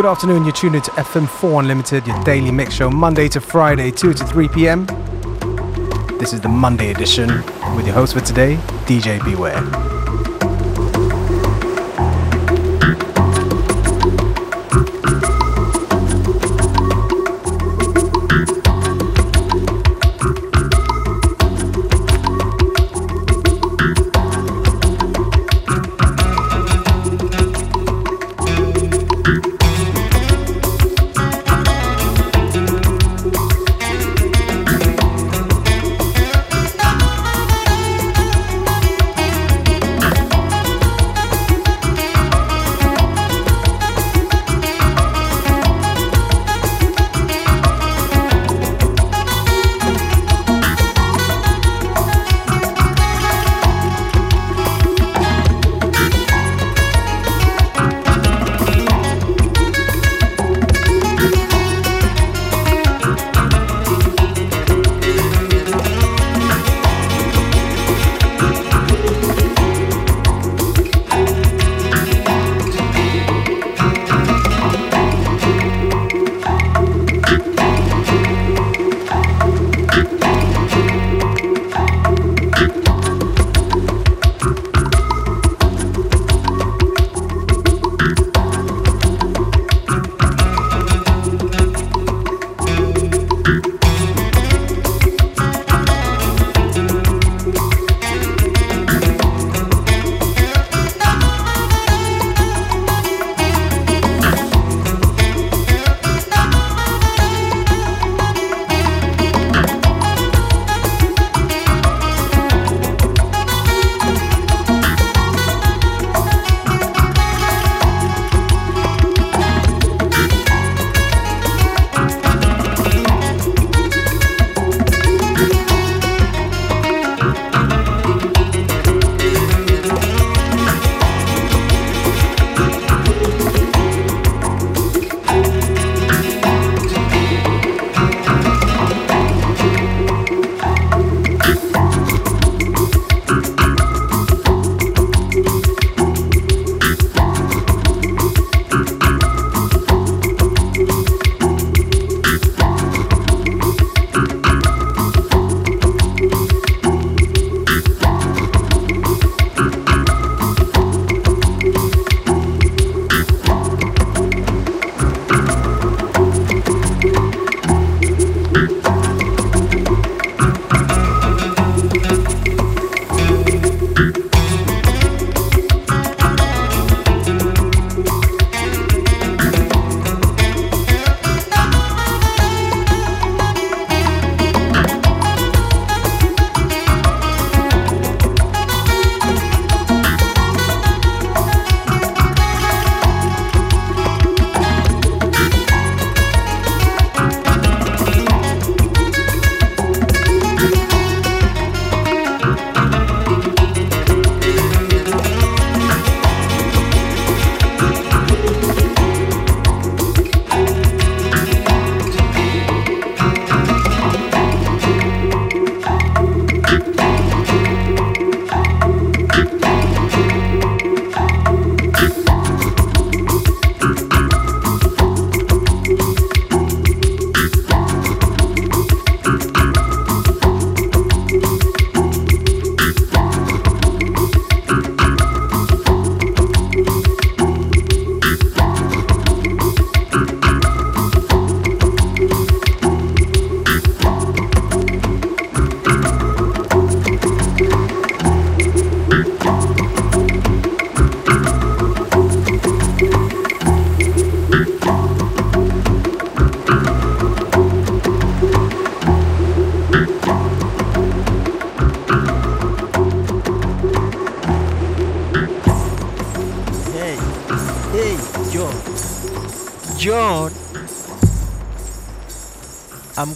Good afternoon, you're tuned into FM4 Unlimited, your daily mix show, Monday to Friday, 2 to 3 p.m. This is the Monday edition with your host for today, DJ Beware.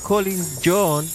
Calling John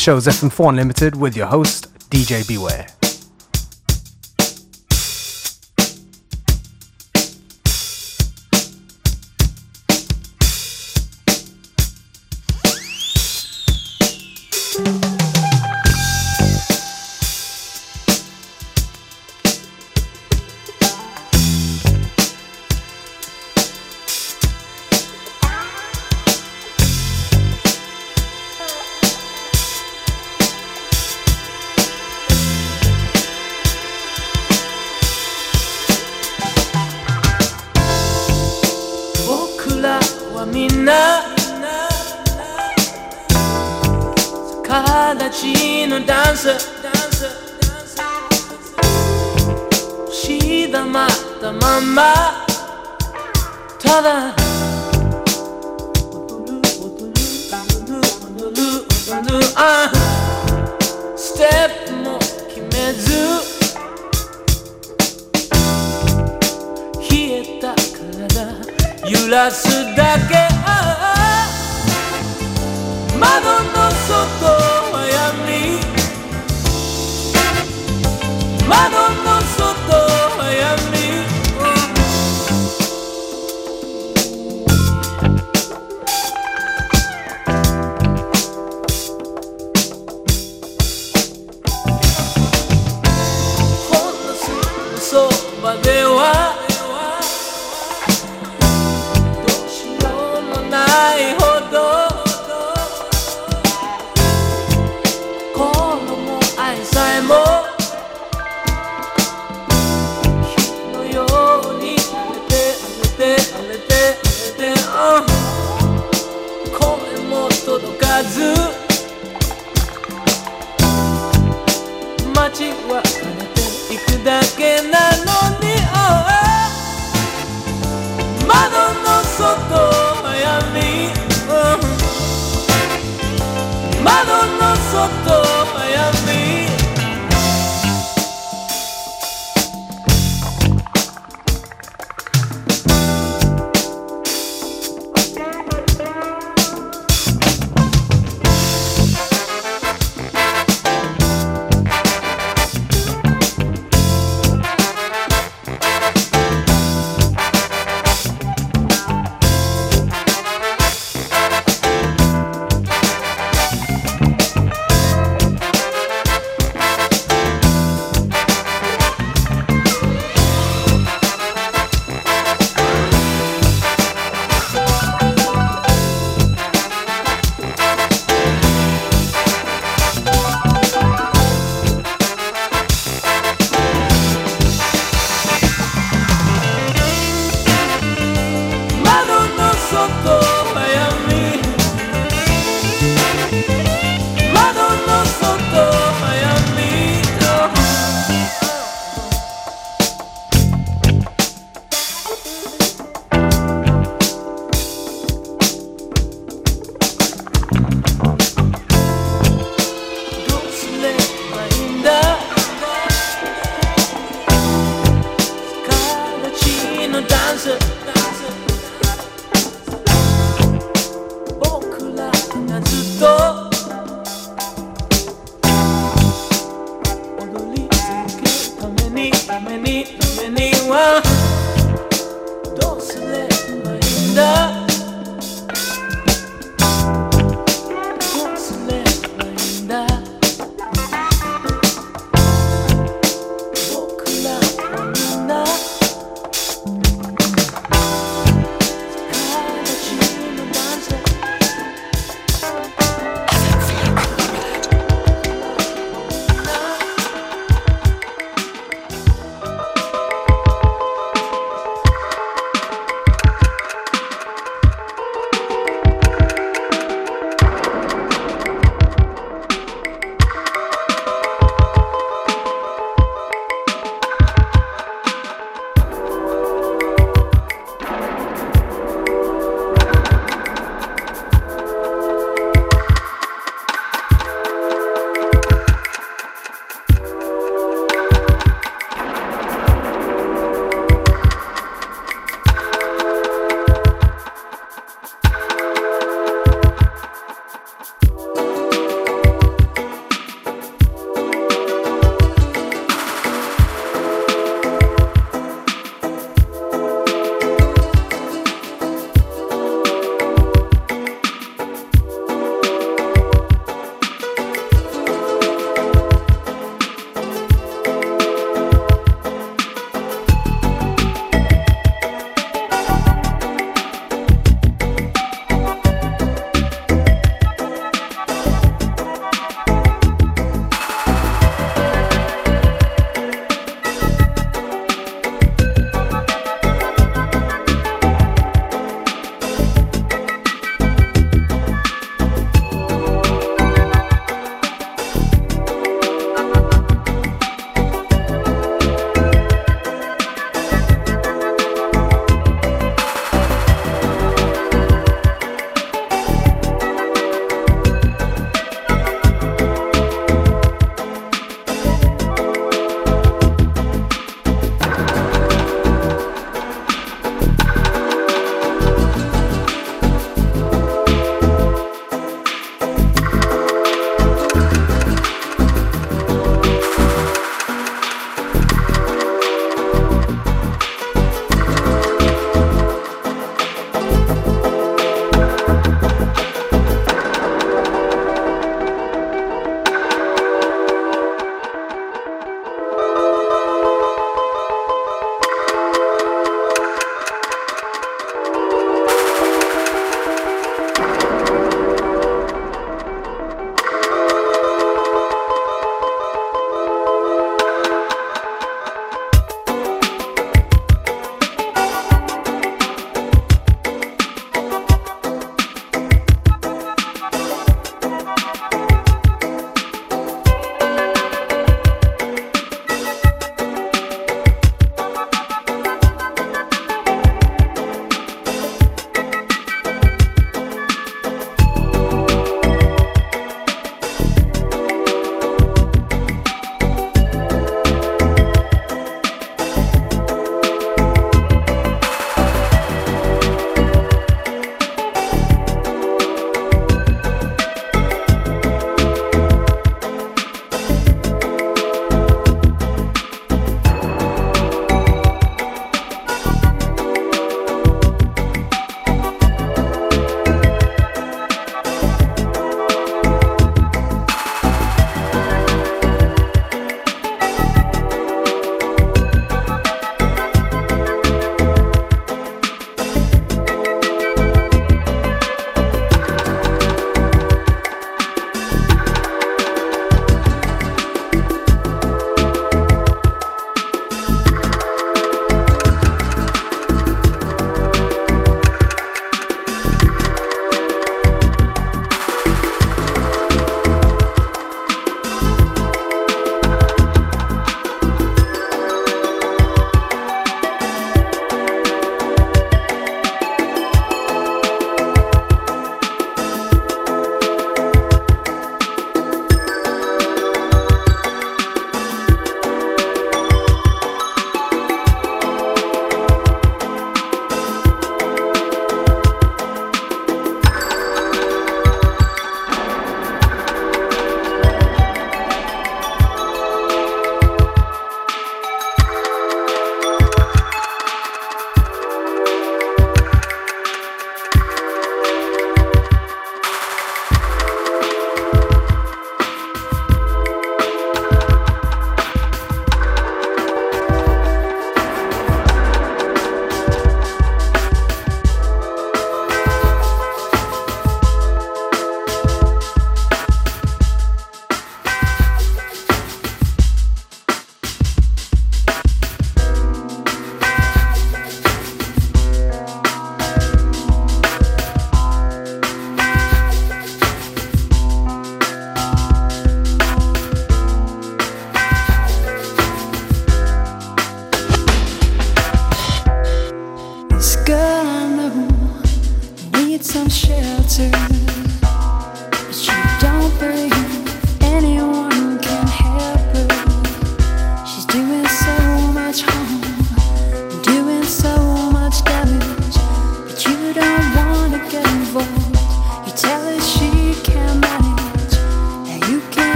This show is FM4 Unlimited with your host, DJ Beware. 黙ったまんま。ただ。ステップも決めず。冷えた体揺らすだけ。窓の外は闇窓の外 I am.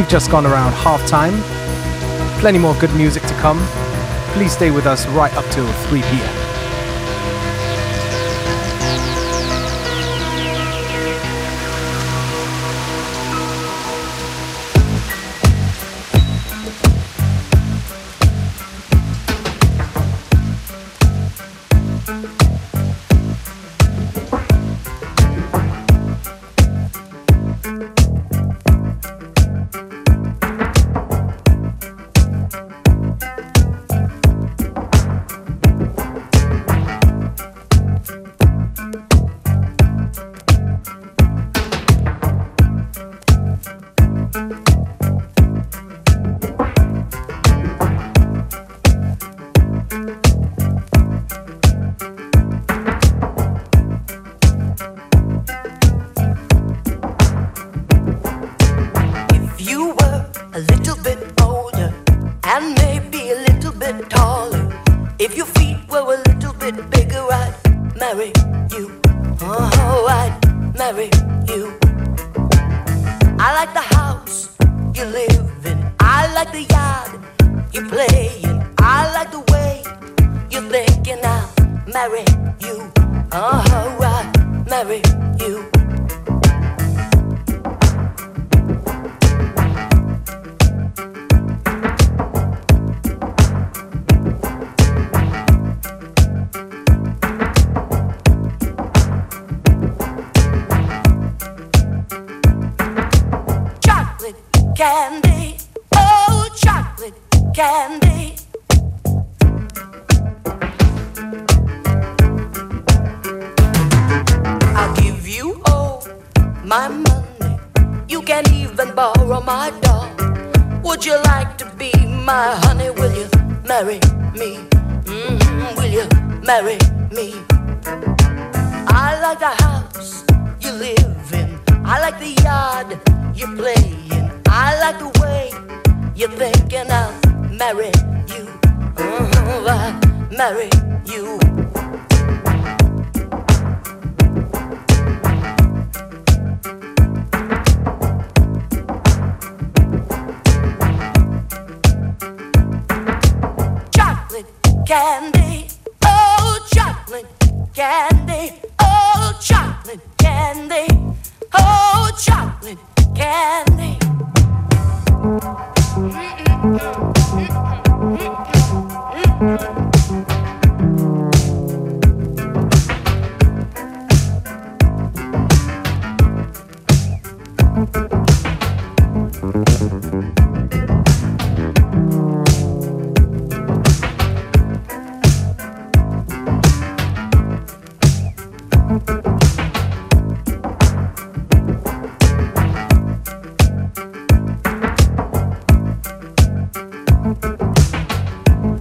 We've just gone around half time. Plenty more good music to come. Please stay with us right up till 3 p.m. candy, oh, chocolate candy. I'll give you all my money. You can even borrow my doll. Would you like to be my honey? Will you marry me? Mm-hmm. Will you marry me? I like the house you live in. I like the yard you play in. I like the way you're thinking I'll marry you. Mm-hmm, I'll marry you. Chocolate candy, oh chocolate candy, oh chocolate candy, oh chocolate candy.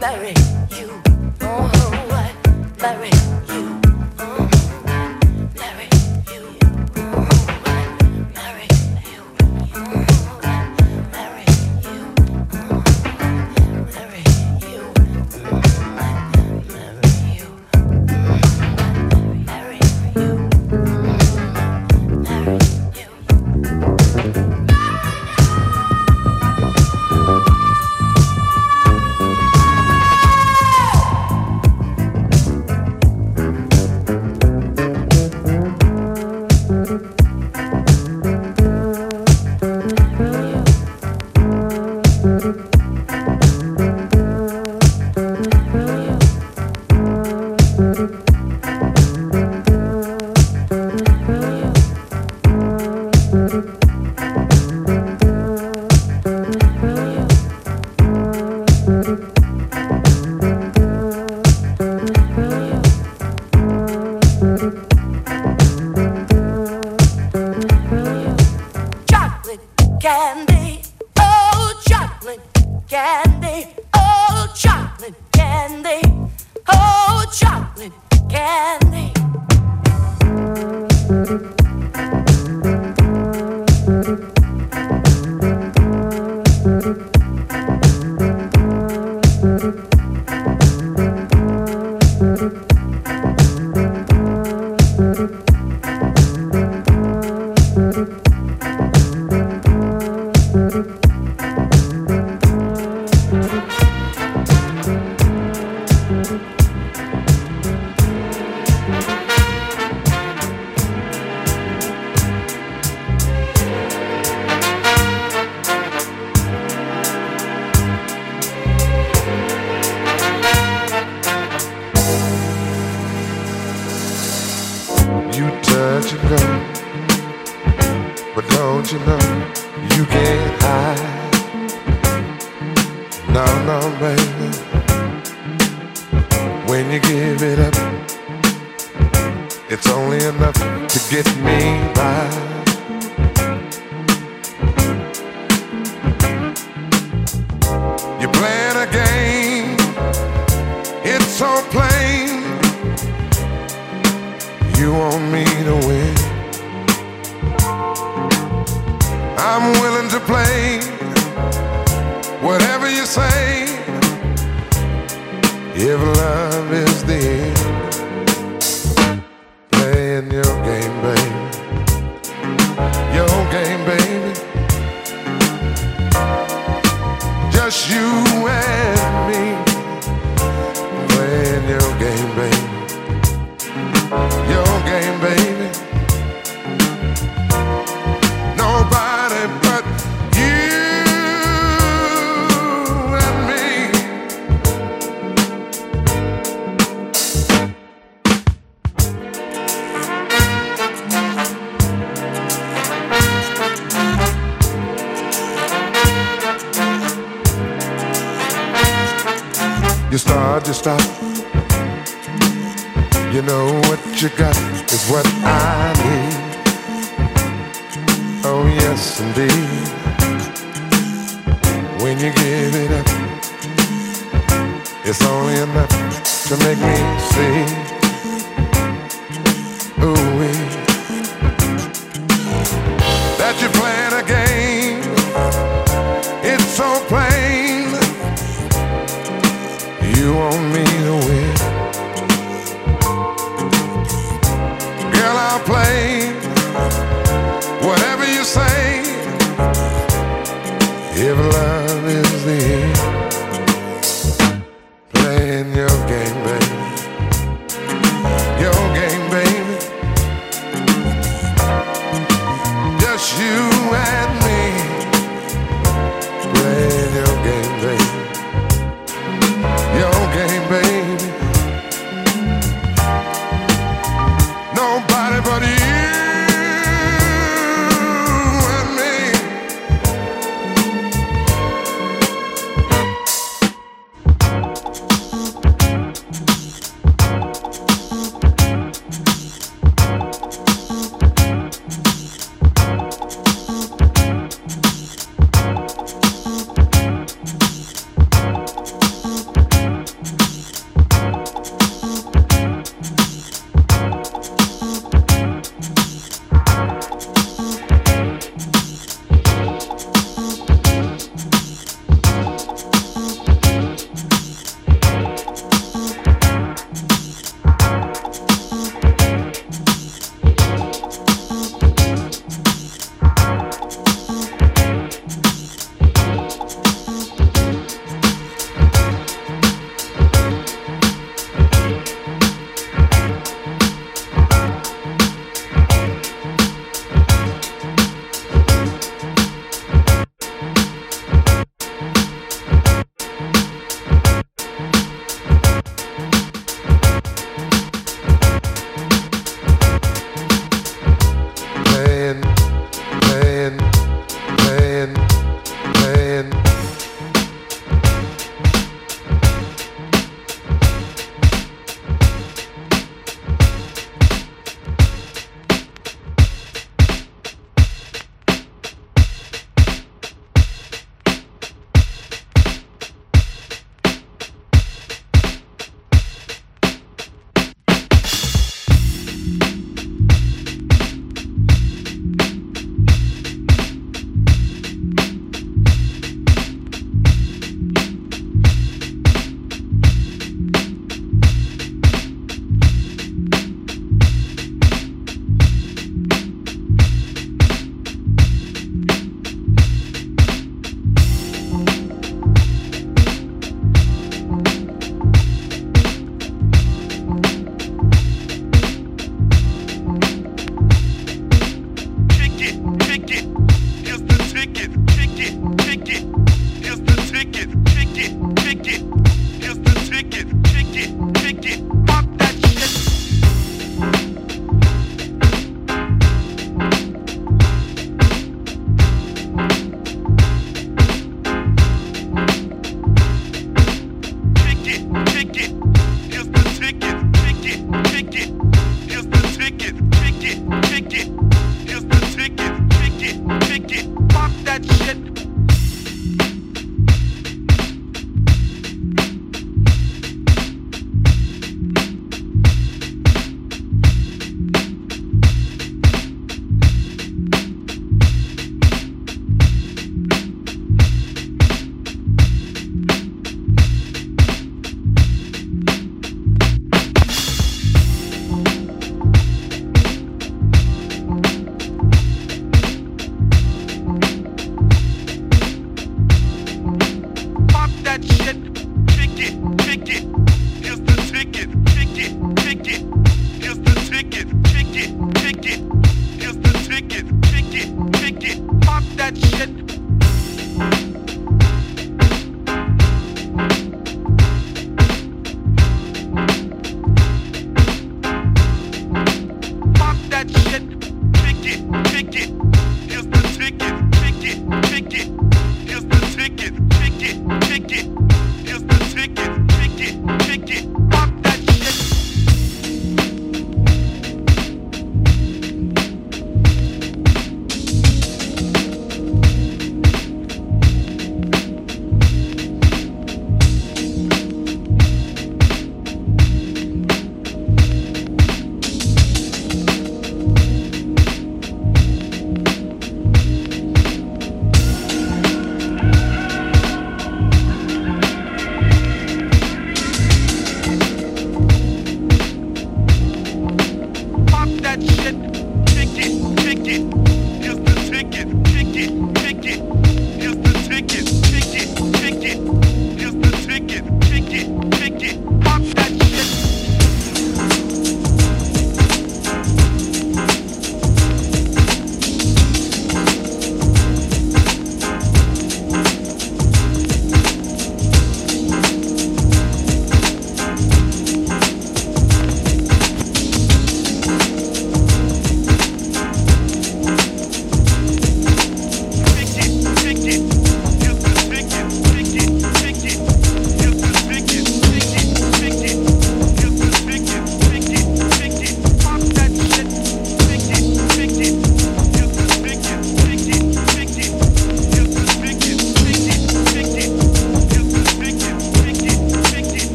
marry you. Oh, I marry candy, oh chocolate candy, oh chocolate candy, oh chocolate candy.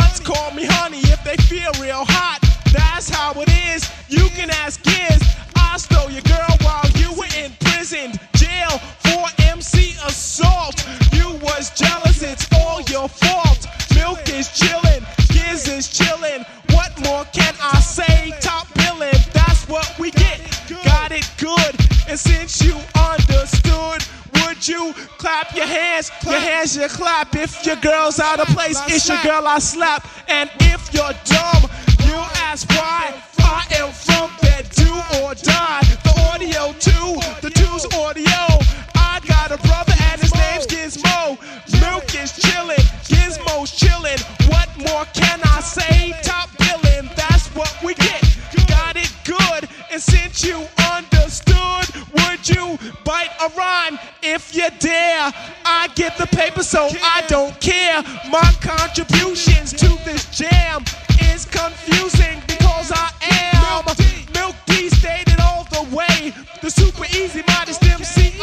Got. Call me honey if they feel real hot. That's how it is. You can ask Giz. I stole your girl while you were in prison, jail for MC assault. You was jealous, it's all your fault. Milk is chillin', Giz is chillin'. What more can I say? Top billing, that's what we get. Got it good, and since you understood. Would you clap your hands? Your hands you clap. If your girl's out of place, it's your girl I slap. And if you're dumb, you ask why. I am from that do or die. The Audio Two, the two's audio. I got a brother and his name's Gizmo. Milk is chillin', Gizmo's chillin'. What more can I say? Top billing, that's what we get. Got it good, and since you you bite a rhyme if you dare? I get the paper, so I don't care. My contributions to this jam is confusing because I am Milk D stated all the way. The super easy modest MC,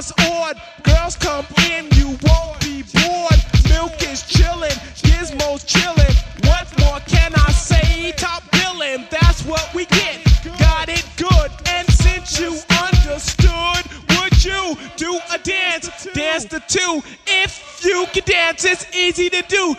us odd. Girls come in, you won't be bored. Milk is chillin', Gizmo's chillin'. What more can I say? Top billing, that's what we get. Got it good, and since you understood, would you do a dance? Dance the two. If you can dance, it's easy to do.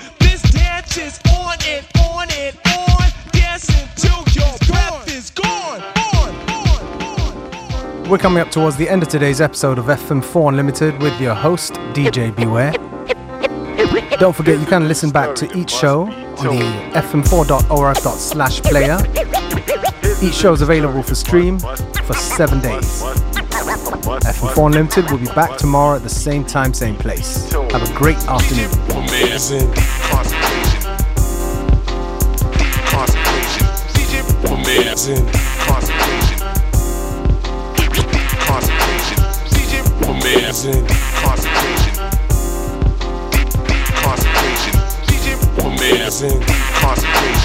We're coming up towards the end of today's episode of FM4 Unlimited with your host, DJ Beware. Don't forget, you can listen back to each show on the fm4.orf.slash player. Each show is available for stream for seven days. FM4 Unlimited will be back tomorrow at the same time, same place. Have a great afternoon. Amazing. Concentration. Concentration. Amazing. Concentration.